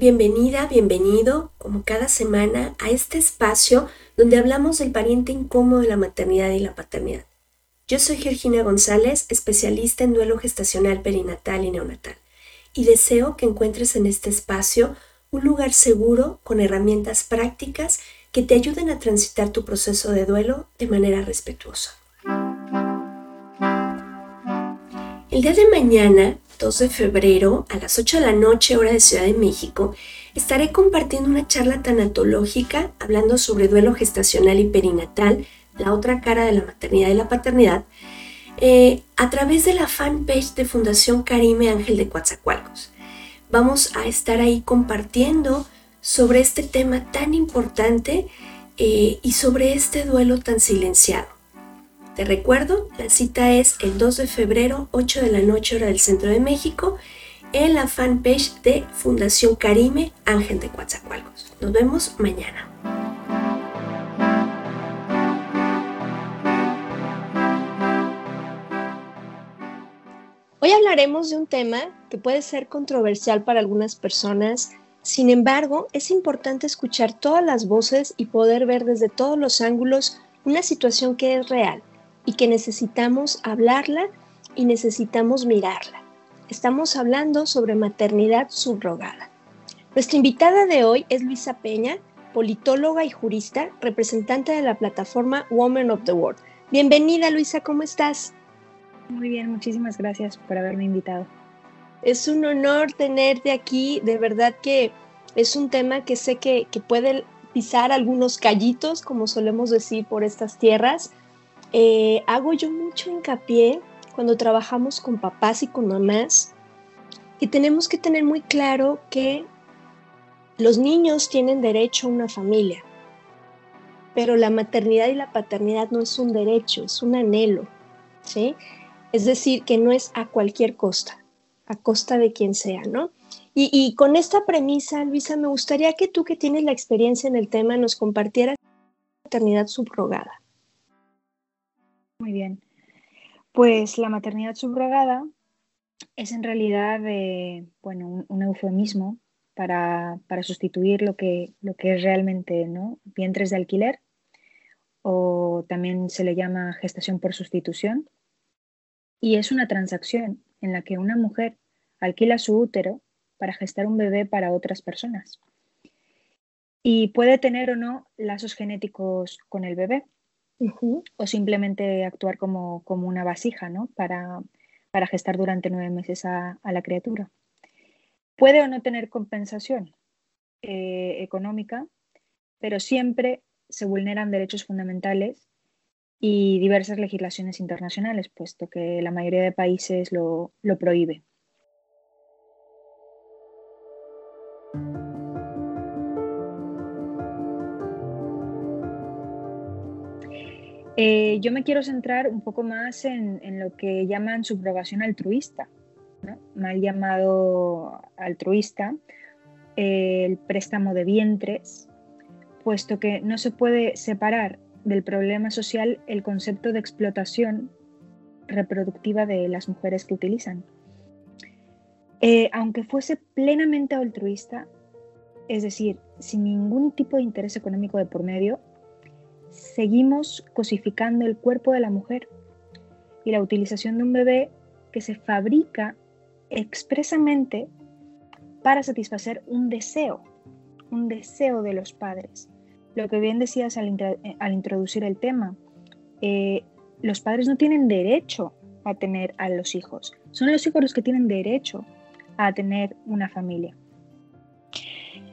Bienvenida, bienvenido, como cada semana, a este espacio donde hablamos del pariente incómodo de la maternidad y la paternidad. Yo soy Georgina González, especialista en duelo gestacional perinatal y neonatal, y deseo que encuentres en este espacio un lugar seguro con herramientas prácticas que te ayuden a transitar tu proceso de duelo de manera respetuosa. El día de mañana 2 de febrero a las 8 de la noche hora de Ciudad de México, estaré compartiendo una charla tanatológica hablando sobre duelo gestacional y perinatal, la otra cara de la maternidad y la paternidad, eh, a través de la fanpage de Fundación Karime Ángel de Coatzacoalcos. Vamos a estar ahí compartiendo sobre este tema tan importante eh, y sobre este duelo tan silenciado. Te recuerdo, la cita es el 2 de febrero, 8 de la noche hora del Centro de México, en la fanpage de Fundación Karime Ángel de Coatzacoalcos. Nos vemos mañana. Hoy hablaremos de un tema que puede ser controversial para algunas personas, sin embargo, es importante escuchar todas las voces y poder ver desde todos los ángulos una situación que es real y que necesitamos hablarla y necesitamos mirarla. Estamos hablando sobre maternidad subrogada. Nuestra invitada de hoy es Luisa Peña, politóloga y jurista, representante de la plataforma Women of the World. Bienvenida Luisa, ¿cómo estás? Muy bien, muchísimas gracias por haberme invitado. Es un honor tenerte aquí, de verdad que es un tema que sé que, que puede pisar algunos callitos, como solemos decir, por estas tierras, eh, hago yo mucho hincapié cuando trabajamos con papás y con mamás que tenemos que tener muy claro que los niños tienen derecho a una familia, pero la maternidad y la paternidad no es un derecho, es un anhelo, ¿sí? Es decir, que no es a cualquier costa, a costa de quien sea, ¿no? Y, y con esta premisa, Luisa, me gustaría que tú que tienes la experiencia en el tema nos compartieras la maternidad subrogada. Muy bien. Pues la maternidad subrogada es en realidad eh, bueno, un, un, eufemismo para, para, sustituir lo que, lo que es realmente ¿no? vientres de alquiler o también se le llama gestación por sustitución. Y es una transacción en la que una mujer alquila su útero para gestar un bebé para otras personas. Y puede tener o no lazos genéticos con el bebé, O simplemente actuar como, como una vasija ¿no? para, para, gestar durante nueve meses a, a, la criatura. Puede o no tener compensación eh, económica, pero siempre se vulneran derechos fundamentales y diversas legislaciones internacionales, puesto que la mayoría de países lo, lo prohíbe. Eh, yo me quiero centrar un poco más en, lo que llaman subrogación altruista, mal llamado altruista, el préstamo de vientres, puesto que no se puede separar del problema social el concepto de explotación reproductiva de las mujeres que utilizan. Eh, aunque fuese plenamente altruista, es decir, sin ningún tipo de interés económico de por medio, seguimos cosificando el cuerpo de la mujer y la utilización de un bebé que se fabrica expresamente para satisfacer un deseo, un deseo de los padres. Lo que bien decías al, eh, introducir el tema, eh, los padres no tienen derecho a tener a los hijos, son los hijos los que tienen derecho a tener una familia.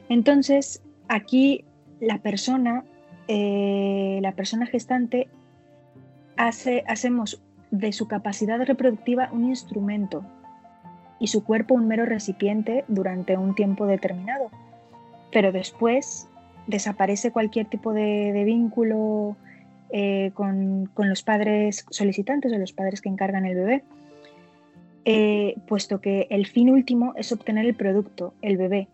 Entonces, aquí la persona, eh, la persona gestante, hace, hacemos de su capacidad reproductiva un instrumento y su cuerpo un mero recipiente durante un tiempo determinado. Pero después desaparece cualquier tipo de, vínculo eh, con, los padres solicitantes o los padres que encargan el bebé, eh, puesto que el fin último es obtener el producto, el bebé,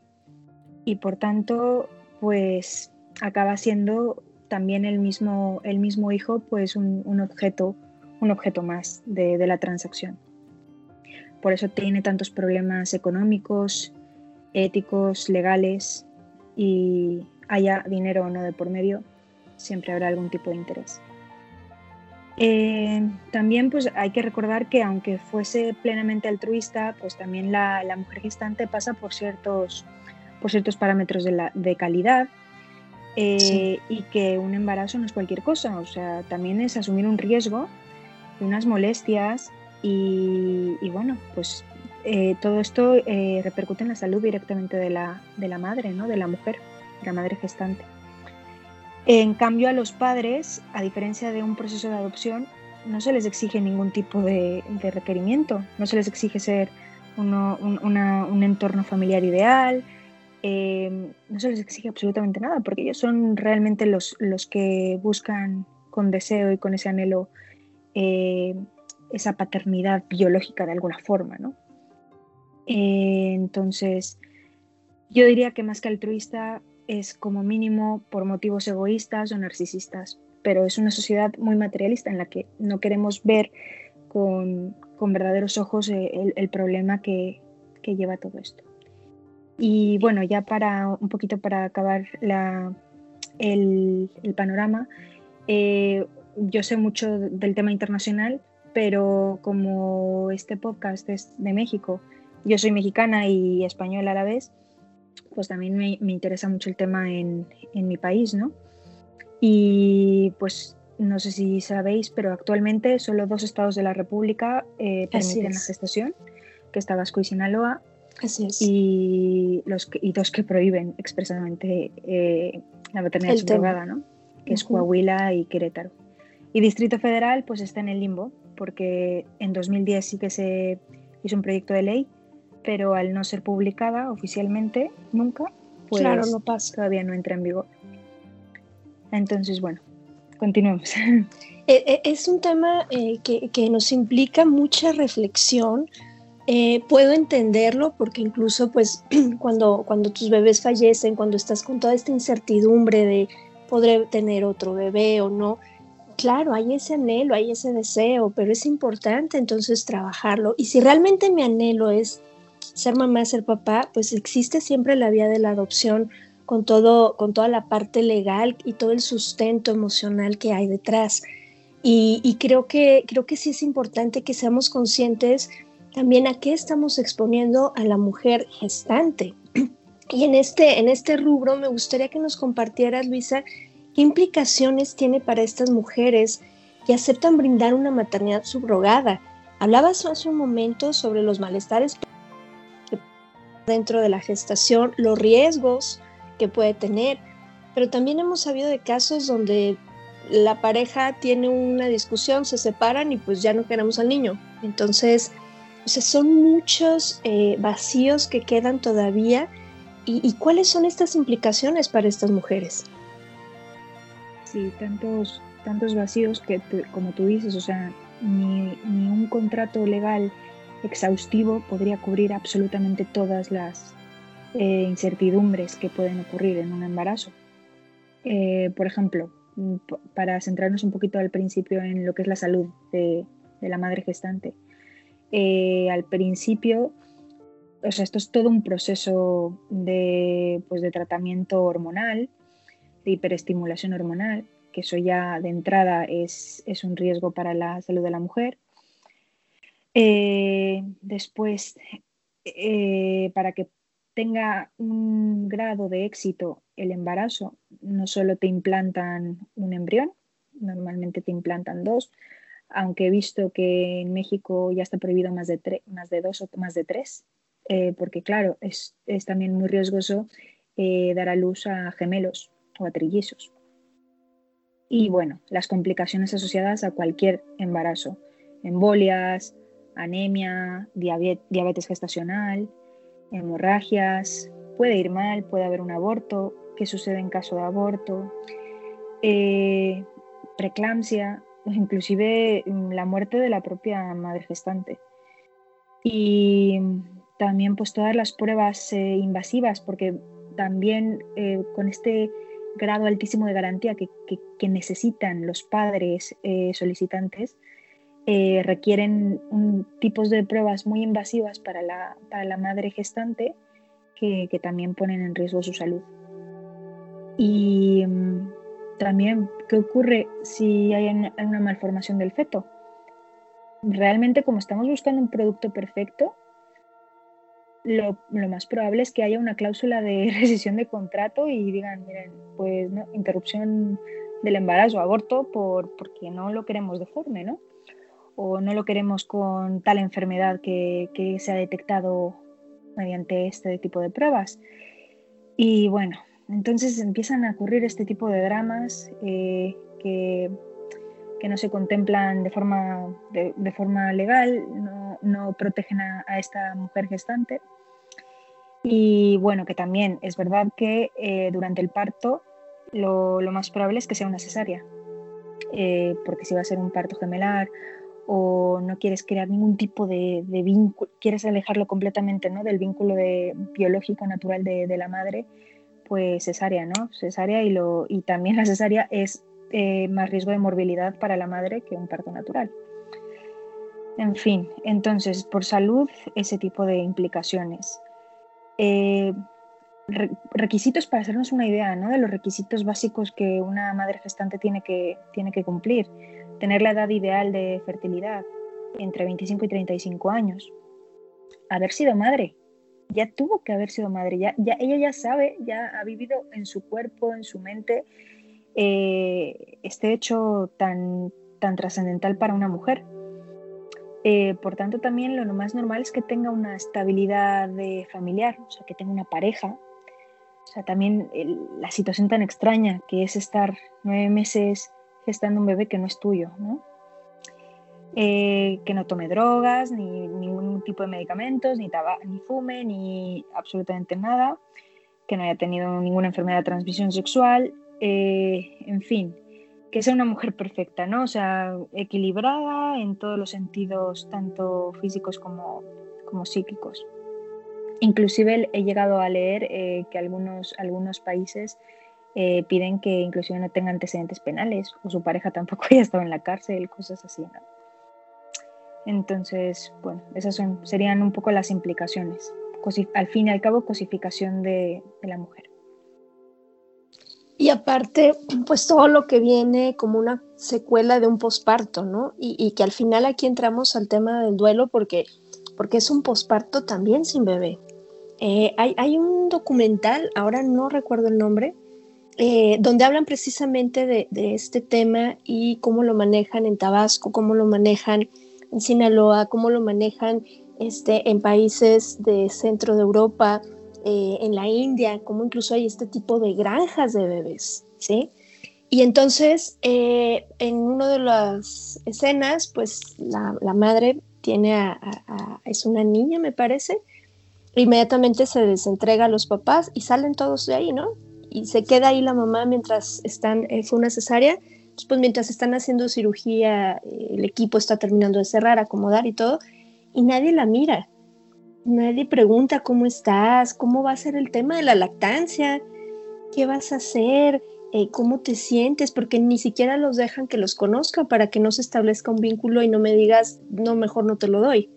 y por tanto, pues acaba siendo también el mismo, el mismo hijo, pues un, objeto, un objeto más de la transacción por eso tiene tantos problemas económicos, éticos, legales y haya dinero o no de por medio, siempre habrá algún tipo de interés. Eh, también pues hay que recordar que aunque fuese plenamente altruista, pues también la, mujer gestante pasa por ciertos, por ciertos parámetros de, calidad eh, y que un embarazo no es cualquier cosa, o sea, también es asumir un riesgo, unas molestias y, bueno, pues eh, todo esto eh, repercute en la salud directamente de la, de la madre, ¿no? de la mujer, de la madre gestante. En cambio, a los padres, a diferencia de un proceso de adopción, no se les exige ningún tipo de, requerimiento, no se les exige ser un, entorno familiar ideal, eh, no se les exige absolutamente nada, porque ellos son realmente los, los que buscan con deseo y con ese anhelo esa paternidad biológica de alguna forma, ¿no? Eh, entonces, yo diría que más que altruista es como mínimo por motivos egoístas o narcisistas, pero es una sociedad muy materialista en la que no queremos ver con, verdaderos ojos eh, el, problema que, lleva todo esto. Y bueno, ya para un poquito para acabar el, panorama, eh, yo sé mucho del tema internacional, pero como este podcast es de México, yo soy mexicana y española a la vez, pues también me, interesa mucho el tema en, mi país, ¿no? Y pues no sé si sabéis, pero actualmente solo dos estados de la República eh, permiten la gestación, que está Vasco y Sinaloa, y, los y dos que prohíben expresamente eh, la maternidad subrogada, ¿no? que es Coahuila y Querétaro. Y Distrito Federal pues está en el limbo, porque en 2010 sí que se hizo un proyecto de ley, pero al no ser publicada oficialmente nunca, pues claro, no pasa. todavía no entra en vigor. Entonces, bueno, continuemos. Eh, eh, es un tema eh, que, nos implica mucha reflexión. Puedo entenderlo porque incluso pues cuando, cuando tus bebés fallecen, cuando estás con toda esta incertidumbre de podré tener otro bebé o no, claro, hay ese anhelo, hay ese deseo, pero es importante entonces trabajarlo. Y si realmente mi anhelo es ser mamá, ser papá, pues existe siempre la vía de la adopción con todo, con toda la parte legal y todo el sustento emocional que hay detrás. Y, creo que creo que sí es importante que seamos conscientes también a qué estamos exponiendo a la mujer gestante. Y en este, en este rubro me gustaría que nos compartieras, Luisa, ¿Qué implicaciones tiene para estas mujeres que aceptan brindar una maternidad subrogada? Hablabas hace un momento sobre los malestares dentro de la gestación, los riesgos que puede tener, pero también hemos sabido de casos donde la pareja tiene una discusión, se separan y pues ya no queremos al niño. Entonces, son muchos eh, vacíos que quedan todavía. ¿Y cuáles son estas implicaciones para estas mujeres? y tantos, tantos vacíos que, como tú dices, o sea, ni, un contrato legal exhaustivo podría cubrir absolutamente todas las eh, incertidumbres que pueden ocurrir en un embarazo. Eh, por ejemplo, mm, para centrarnos un poquito al principio en lo que es la salud de, la madre gestante. Eh, al principio, o sea, esto es todo un proceso de, pues, de tratamiento hormonal, de hiperestimulación hormonal, que eso ya de entrada es, es un riesgo para la salud de la mujer. Eh, después, eh, para que tenga un grado de éxito el embarazo, no solo te implantan un embrión, normalmente te implantan dos, aunque he visto que en México ya está prohibido más de, más de dos o más de tres, eh, porque claro, es, es, también muy riesgoso dar a luz a gemelos o a trillizos. Y bueno, las complicaciones asociadas a cualquier embarazo, embolias, anemia, diabetes gestacional, hemorragias, puede ir mal, puede haber un aborto, qué sucede en caso de aborto, eh, inclusive mm, la muerte de la propia madre gestante. Y también pues todas las pruebas eh, invasivas, porque también eh, con este grado altísimo de garantía que, necesitan los padres solicitantes, eh, requieren tipos de pruebas muy invasivas para la, madre gestante que, también ponen en riesgo su salud. Y mm, también, ¿qué ocurre si hay una malformación del feto? Realmente, como estamos buscando un producto perfecto, lo, más probable es que haya una cláusula de rescisión de contrato y digan, miren, pues no, interrupción del embarazo, aborto, por, porque no lo queremos deforme, ¿no? o no lo queremos con tal enfermedad que, se ha detectado mediante este tipo de pruebas. Y bueno, entonces empiezan a ocurrir este tipo de dramas eh, que, no se contemplan de forma, de, forma legal, no, protegen a, esta mujer gestante. Y bueno, que también es verdad que eh, durante el parto lo, más probable es que sea una cesárea, eh, porque si va a ser un parto gemelar o no quieres crear ningún tipo de, vínculo, quieres alejarlo completamente ¿no? del vínculo de, biológico natural de, la madre, pues cesárea, ¿no? Cesárea y, lo, y también la cesárea es eh, más riesgo de morbilidad para la madre que un parto natural. En fin, entonces, por salud, ese tipo de implicaciones. Eh, requisitos para hacernos una idea ¿no? de los requisitos básicos que una madre gestante tiene que, tiene que cumplir tener la edad ideal de fertilidad entre 25 y 35 años, haber sido madre, ya tuvo que haber sido madre, ya, ya ella ya sabe, ya ha vivido en su cuerpo, en su mente, eh, este hecho tan, tan trascendental para una mujer. Eh, por tanto, también lo más normal es que tenga una estabilidad familiar, o sea, que tenga una pareja. O sea, también la situación tan extraña que es estar nueve meses gestando un bebé que no es tuyo, ¿no? Eh, que no tome drogas, ni ningún tipo de medicamentos, ni, ni fume, ni absolutamente nada, que no haya tenido ninguna enfermedad de transmisión sexual, eh, en fin, que sea una mujer perfecta, ¿no? O sea, equilibrada en todos los sentidos, tanto físicos como, como psíquicos. Inclusive he llegado a leer eh, que algunos, algunos países eh, piden que inclusive no tenga antecedentes penales o su pareja tampoco haya estado en la cárcel, cosas así. Entonces, bueno, esas serían un poco las implicaciones. al fin y al cabo, cosificación de, la mujer. Y aparte, pues todo lo que viene como una secuela de un posparto, ¿no? Y, que al final aquí entramos al tema del duelo porque, porque es un posparto también sin bebé. Eh, hay, hay, un documental, ahora no recuerdo el nombre, eh, donde hablan precisamente de, este tema y cómo lo manejan en Tabasco, cómo lo manejan Sinaloa, cómo lo manejan este, en países de centro de Europa, eh, en la India, cómo incluso hay este tipo de granjas de bebés, ¿sí? Y entonces, eh, en una de las escenas, pues la, madre tiene a, es una niña, me parece, inmediatamente se desentrega a los papás y salen todos de ahí, ¿no? y se queda ahí la mamá mientras están, eh, fue una cesárea, pues mientras están haciendo cirugía, eh, el equipo está terminando de cerrar, acomodar y todo, y nadie la mira. Nadie pregunta cómo estás, cómo va a ser el tema de la lactancia, qué vas a hacer, eh, cómo te sientes, porque ni siquiera los dejan que los conozca para que no se establezca un vínculo y no me digas, no, mejor no te lo doy.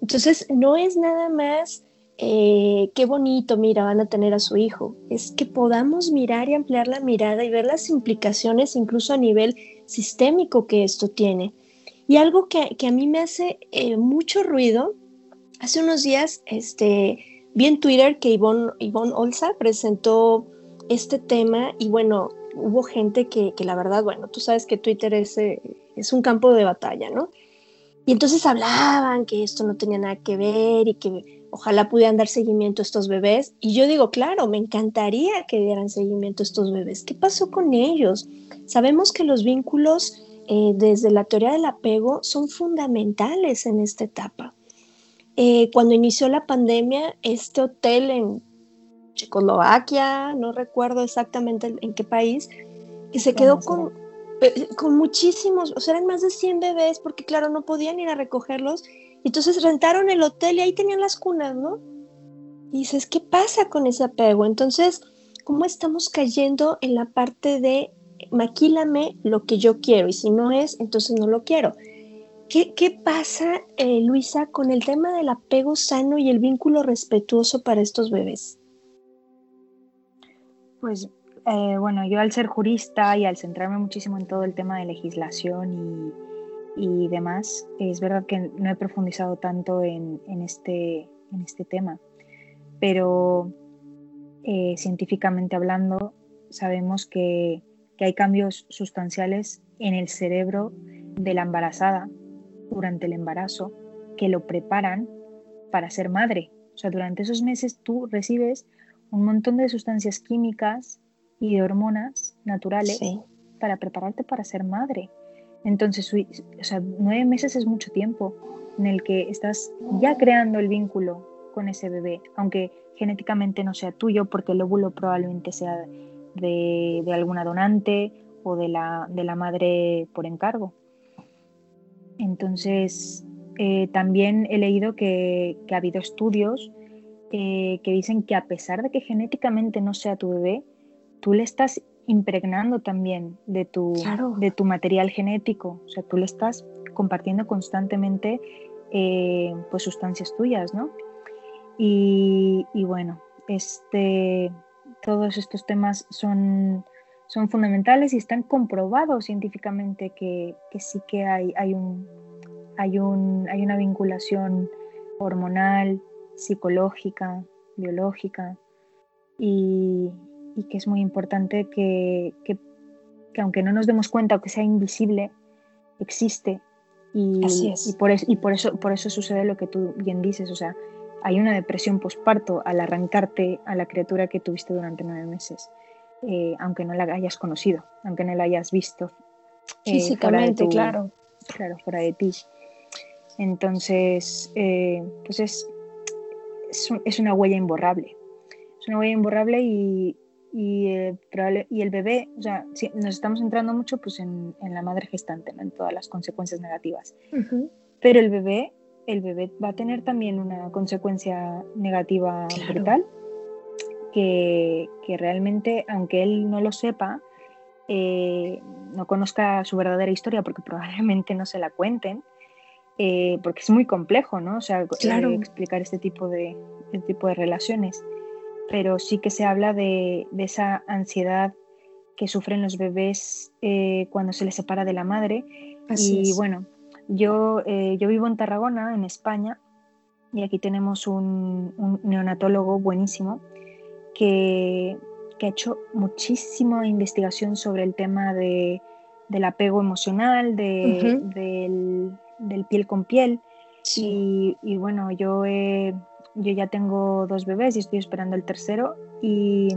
Entonces, no es nada más, eh, qué bonito, mira, van a tener a su hijo, es que podamos mirar y ampliar la mirada y ver las implicaciones incluso a nivel sistémico que esto tiene. Y algo que, a mí me hace eh, mucho ruido, hace unos días este, vi en Twitter que Ivonne, Ivonne Olza presentó este tema y bueno, hubo gente que, la verdad, bueno, tú sabes que Twitter es, eh, es un campo de batalla, ¿no? Y entonces hablaban que esto no tenía nada que ver y que ojalá pudieran dar seguimiento a estos bebés. Y yo digo, claro, me encantaría que dieran seguimiento a estos bebés. ¿Qué pasó con ellos? Sabemos que los vínculos eh, desde la teoría del apego son fundamentales en esta etapa. Eh, cuando inició la pandemia, este hotel en Checoslovaquia, no recuerdo exactamente en qué país, que se quedó con, con muchísimos, o sea, eran más de 100 bebés porque claro, no podían ir a recogerlos. Entonces rentaron el hotel y ahí tenían las cunas, ¿no? Dices, ¿qué pasa con ese apego? Entonces, ¿cómo estamos cayendo en la parte de maquílame lo que yo quiero y si no es, entonces no lo quiero? ¿Qué, qué pasa, eh, Luisa, con el tema del apego sano y el vínculo respetuoso para estos bebés? Pues eh, bueno, yo al ser jurista y al centrarme muchísimo en todo el tema de legislación y, demás, es verdad que no he profundizado tanto en, este, en este tema, pero eh, científicamente hablando sabemos que, que hay cambios sustanciales en el cerebro de la embarazada durante el embarazo que lo preparan para ser madre. O sea, durante esos meses tú recibes un montón de sustancias químicas y de hormonas naturales para prepararte para ser madre. Entonces, o sea, nueve meses es mucho tiempo en el que estás ya creando el vínculo con ese bebé, aunque genéticamente no sea tuyo, porque el óvulo probablemente sea de, alguna donante o de la, de la, madre por encargo. Entonces, eh, también he leído que, que ha habido estudios que dicen que a pesar de que genéticamente no sea tu bebé, tú le estás impregnando también de tu, de tu material genético, o sea, tú le estás compartiendo constantemente eh, pues sustancias tuyas, ¿no? Y, bueno, este, todos estos temas son, son fundamentales y están comprobados científicamente que, sí que hay, hay, un, hay, un, hay una vinculación hormonal, psicológica, biológica, y, que es muy importante que, aunque no nos demos cuenta o que sea invisible, existe. Y, y, por, y por, eso, por eso sucede lo que tú bien dices, o sea, hay una depresión posparto al arrancarte a la criatura que tuviste durante nueve meses, eh, aunque no la hayas conocido, aunque no la hayas visto. Eh, Físicamente, claro. Claro, fuera de ti. Entonces, eh, pues es, es, una huella imborrable. Es una huella imborrable y, y, eh, y el bebé, o sea, nos estamos centrando mucho pues, en, en la madre gestante, en todas las consecuencias negativas. Pero el bebé, el bebé va a tener también una consecuencia negativa brutal, que, que, realmente, aunque él no lo sepa, eh, no conozca su verdadera historia, porque probablemente no se la cuenten, eh, porque es muy complejo, ¿no? O sea, eh, explicar este tipo, de, este tipo de relaciones. Pero sí que se habla de, esa ansiedad que sufren los bebés eh, cuando se les separa de la madre. y bueno, yo, yo vivo en Tarragona, en España, y aquí tenemos un, neonatólogo buenísimo que, que, ha hecho muchísima investigación sobre el tema de, del apego emocional, de, del, del piel con piel. Y, bueno, yo, yo ya tengo dos bebés y estoy esperando el tercero. Y,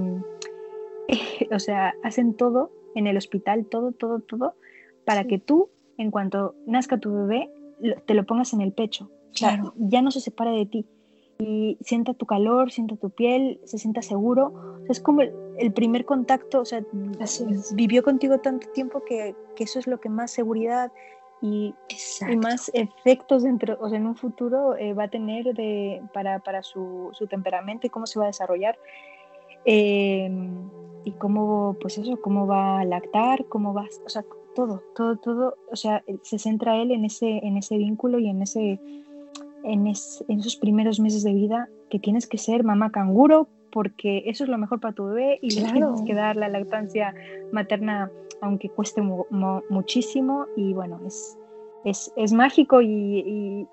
o sea, hacen todo en el hospital, todo, todo, todo, para que tú, en cuanto nazca tu bebé, te lo pongas en el pecho. Claro. ya no se separe de ti. Y sienta tu calor, sienta tu piel, se sienta seguro. es como el, primer contacto, o sea, vivió contigo tanto tiempo que, que, eso es lo que más seguridad y, más efectos dentro, o sea, en un futuro eh, va a tener de, para, para su, su, temperamento y cómo se va a desarrollar. Em, y cómo, pues eso, cómo va a lactar, cómo va, o sea, todo, todo, todo, o sea, se centra él en ese, en ese vínculo y en ese, en, en esos primeros meses de vida que tienes que ser mamá canguro porque eso es lo mejor para tu bebé y le tienes que dar la lactancia materna aunque cueste muchísimo y bueno, es, es, es mágico y,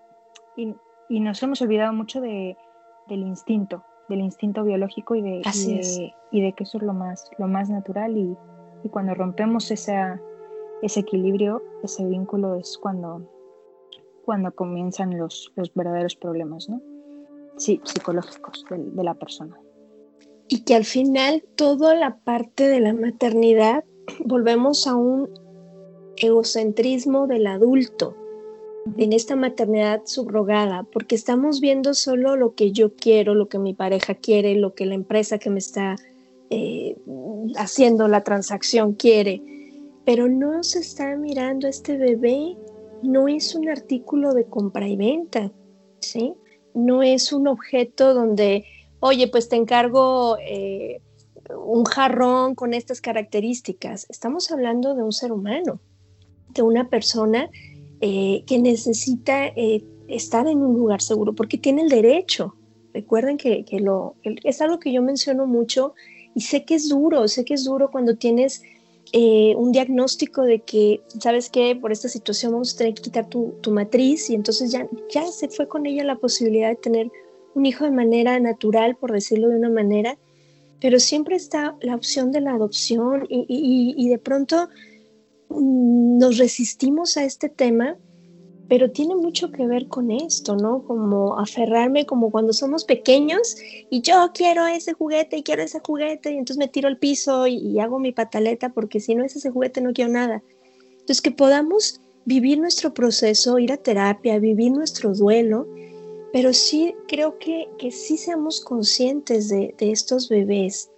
y, y, nos hemos olvidado mucho de, del instinto, del instinto biológico y de, y de, que eso es lo más, lo más natural y, cuando rompemos esa, ese equilibrio, ese vínculo es cuando, cuando comienzan los, los verdaderos problemas ¿no? sí, psicológicos de, de la persona. Y que al final toda la parte de la maternidad volvemos a un egocentrismo del adulto en esta maternidad subrogada, porque estamos viendo solo lo que yo quiero, lo que mi pareja quiere, lo que la empresa que me está eh, haciendo la transacción quiere, pero no se está mirando este bebé, no es un artículo de compra y venta, ¿sí? No es un objeto donde, oye, pues te encargo... Eh, un jarrón con estas características. Estamos hablando de un ser humano, de una persona eh, que necesita eh, estar en un lugar seguro porque tiene el derecho. Recuerden que, lo, es algo que yo menciono mucho y sé que es duro, sé que es duro cuando tienes un diagnóstico de que, ¿sabes qué? Por esta situación vamos a tener que quitar tu, matriz y entonces ya se fue con ella la posibilidad de tener un hijo de manera natural, por decirlo de una manera, pero siempre está la opción de la adopción y, de pronto mm, nos resistimos a este tema, pero tiene mucho que ver con esto, ¿no? Como aferrarme como cuando somos pequeños y yo quiero ese juguete y quiero ese juguete y entonces me tiro al piso y, y hago mi pataleta porque si no es ese juguete no quiero nada. Entonces que podamos vivir nuestro proceso, ir a terapia, vivir nuestro duelo pero sí creo que, que sí seamos conscientes de, de, estos bebés,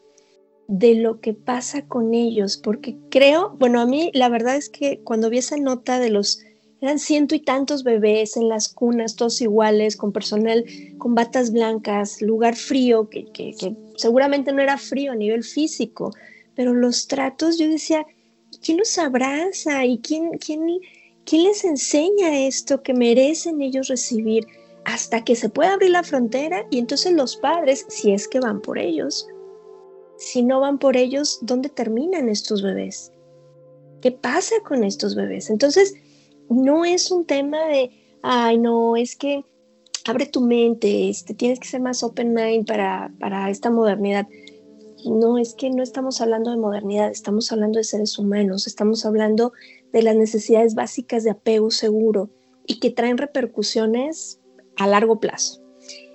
de lo que pasa con ellos, porque creo, bueno, a mí la verdad es que cuando vi esa nota de los, eran ciento y tantos bebés en las cunas, todos iguales, con personal con batas blancas, lugar frío, que, que, que seguramente no era frío a nivel físico, pero los tratos, yo decía, ¿quién los abraza y quién, quién, quién les enseña esto que merecen ellos recibir? Hasta que se pueda abrir la frontera y entonces los padres, si es que van por ellos, si no van por ellos, ¿dónde terminan estos bebés? ¿Qué pasa con estos bebés? Entonces, no es un tema de, ay, no, es que abre tu mente, este, tienes que ser más open mind para, para esta modernidad. No, es que no estamos hablando de modernidad, estamos hablando de seres humanos, estamos hablando de las necesidades básicas de apego seguro y que traen repercusiones a largo plazo.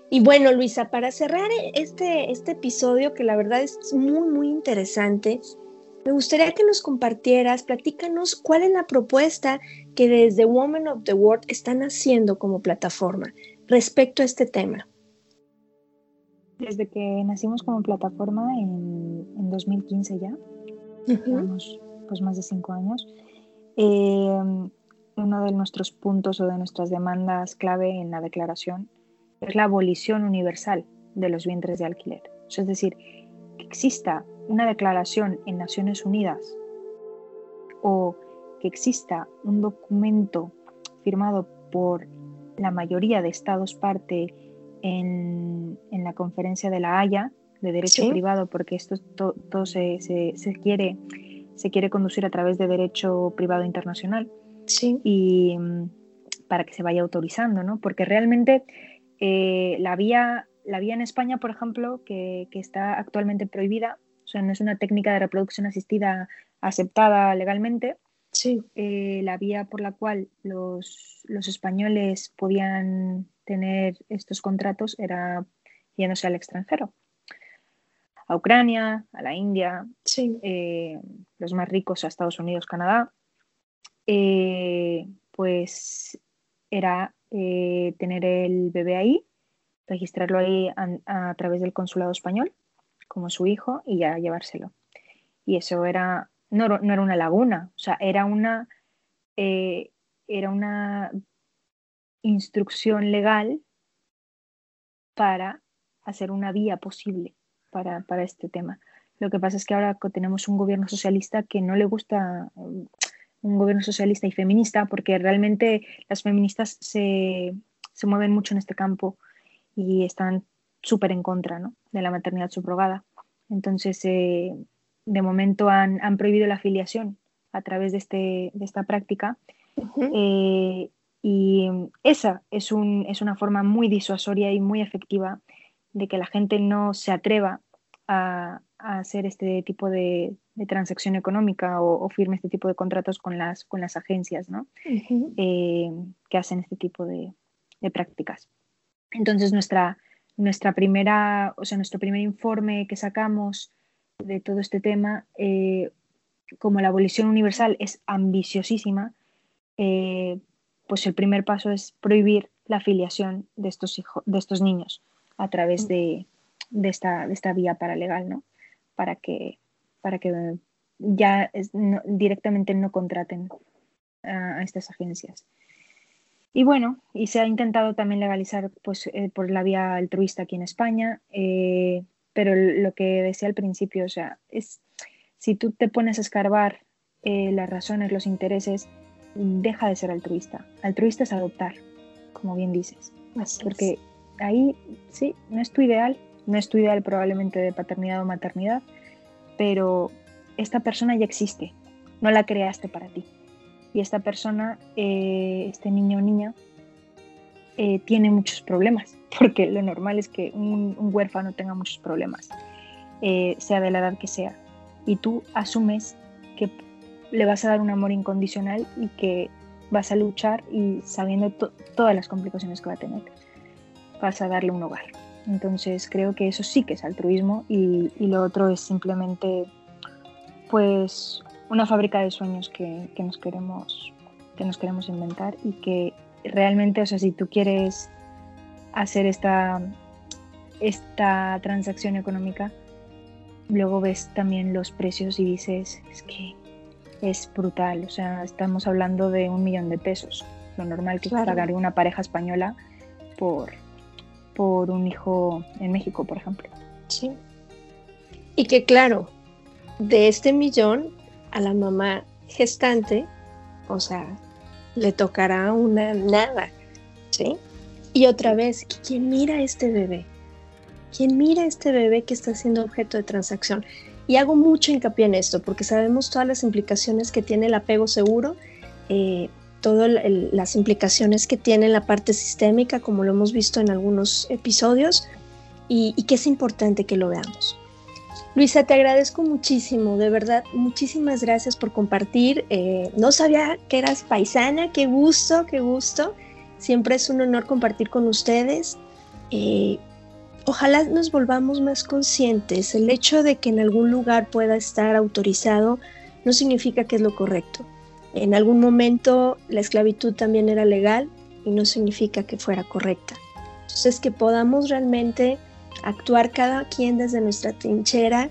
Y bueno, Luisa, para cerrar este, este episodio, que la verdad es muy, muy interesante, me gustaría que nos compartieras, platícanos cuál es la propuesta que desde Women of the World están haciendo como plataforma respecto a este tema. Desde que nacimos como plataforma en, en 2015 ya, llevamos pues más de cinco años, eh, uno de nuestros puntos o de nuestras demandas clave en la declaración es la abolición universal de los vientres de alquiler. Es decir, que exista una declaración en Naciones Unidas o que exista un documento firmado por la mayoría de estados parte en, la conferencia de la Haya de derecho privado, porque esto todo se, se, quiere, se quiere conducir a través de derecho privado internacional. Sí. Y mm, para que se vaya autorizando, ¿no? Porque realmente eh, la, vía, la vía en España, por ejemplo, que, está actualmente prohibida, o sea, no es una técnica de reproducción asistida aceptada legalmente, sí. Eh, la vía por la cual los, españoles podían tener estos contratos era yéndose al extranjero, a Ucrania, a la India, eh, los más ricos a Estados Unidos, Canadá. Eh, pues era eh, tener el bebé ahí, registrarlo ahí a, través del consulado español como su hijo y ya llevárselo. Y eso era, no, no era una laguna, o sea, era una, eh, era una instrucción legal para hacer una vía posible para, para, este tema. Lo que pasa es que ahora tenemos un gobierno socialista que no le gusta un gobierno socialista y feminista, porque realmente las feministas se, se mueven mucho en este campo y están súper en contra ¿no? de la maternidad subrogada. Entonces, eh, de momento han, han, prohibido la afiliación a través de, este, de esta práctica. eh, y esa es, un, es una forma muy disuasoria y muy efectiva de que la gente no se atreva a, a hacer este tipo de, de transacción económica o, o, firme este tipo de contratos con las, con las agencias ¿no? uh -huh. eh, que hacen este tipo de, de prácticas. Entonces, nuestra, nuestra primera, o sea, nuestro primer informe que sacamos de todo este tema, eh, como la abolición universal es ambiciosísima, eh, pues el primer paso es prohibir la afiliación de estos, hijos, de estos niños a través de, de, esta, de esta vía paralegal, ¿no? Para que, para que ya es, no, directamente no contraten a, a estas agencias. Y bueno, y se ha intentado también legalizar pues, eh, por la vía altruista aquí en España, eh, pero lo que decía al principio, o sea, es si tú te pones a escarbar eh, las razones, los intereses, deja de ser altruista. Altruista es adoptar, como bien dices. Así porque es. ahí sí, no es tu ideal, no es tu ideal probablemente de paternidad o maternidad, pero esta persona ya existe, no la creaste para ti y esta persona, eh, este niño o niña, eh, tiene muchos problemas, porque lo normal es que un, huérfano tenga muchos problemas, eh, sea de la edad que sea, y tú asumes que le vas a dar un amor incondicional y que vas a luchar y sabiendo to todas las complicaciones que va a tener, vas a darle un hogar. Entonces creo que eso sí que es altruismo y, y lo otro es simplemente pues una fábrica de sueños que, que, nos queremos, que nos queremos inventar y que realmente, o sea, si tú quieres hacer esta, esta transacción económica, luego ves también los precios y dices, es que es brutal, o sea, estamos hablando de un millón de pesos, lo normal que claro. pagaría una pareja española por, por un hijo en México, por ejemplo. Sí. Y que claro, de este millón a la mamá gestante, o sea, le tocará una nada, ¿sí? Y otra vez, ¿quién mira a este bebé? ¿Quién mira a este bebé que está siendo objeto de transacción? Y hago mucho hincapié en esto porque sabemos todas las implicaciones que tiene el apego seguro, eh, todas las implicaciones que tiene en la parte sistémica, como lo hemos visto en algunos episodios, y, y que es importante que lo veamos. Luisa, te agradezco muchísimo, de verdad, muchísimas gracias por compartir. Eh, no sabía que eras paisana, qué gusto, qué gusto. Siempre es un honor compartir con ustedes. Eh, ojalá nos volvamos más conscientes. El hecho de que en algún lugar pueda estar autorizado no significa que es lo correcto. En algún momento la esclavitud también era legal y no significa que fuera correcta. Entonces, que podamos realmente actuar cada quien desde nuestra trinchera.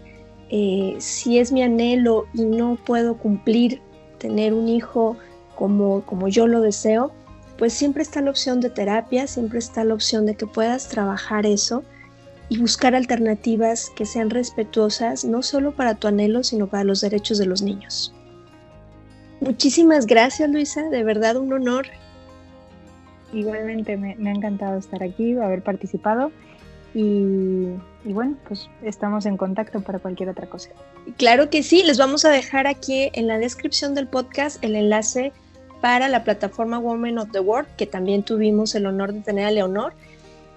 Eh, si es mi anhelo y no puedo cumplir tener un hijo como, como yo lo deseo, pues siempre está la opción de terapia, siempre está la opción de que puedas trabajar eso y buscar alternativas que sean respetuosas no solo para tu anhelo, sino para los derechos de los niños. Muchísimas gracias Luisa, de verdad un honor. Igualmente me, me ha encantado estar aquí, haber participado y, y, bueno, pues estamos en contacto para cualquier otra cosa. Claro que sí, les vamos a dejar aquí en la descripción del podcast el enlace para la plataforma Women of the World, que también tuvimos el honor de tener a Leonor,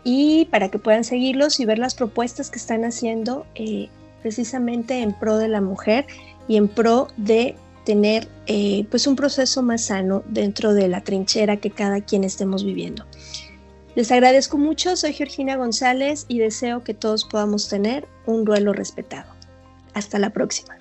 y para que puedan seguirlos y ver las propuestas que están haciendo eh, precisamente en pro de la mujer y en pro de tener eh, pues un proceso más sano dentro de la trinchera que cada quien estemos viviendo. Les agradezco mucho, soy Georgina González y deseo que todos podamos tener un duelo respetado. Hasta la próxima.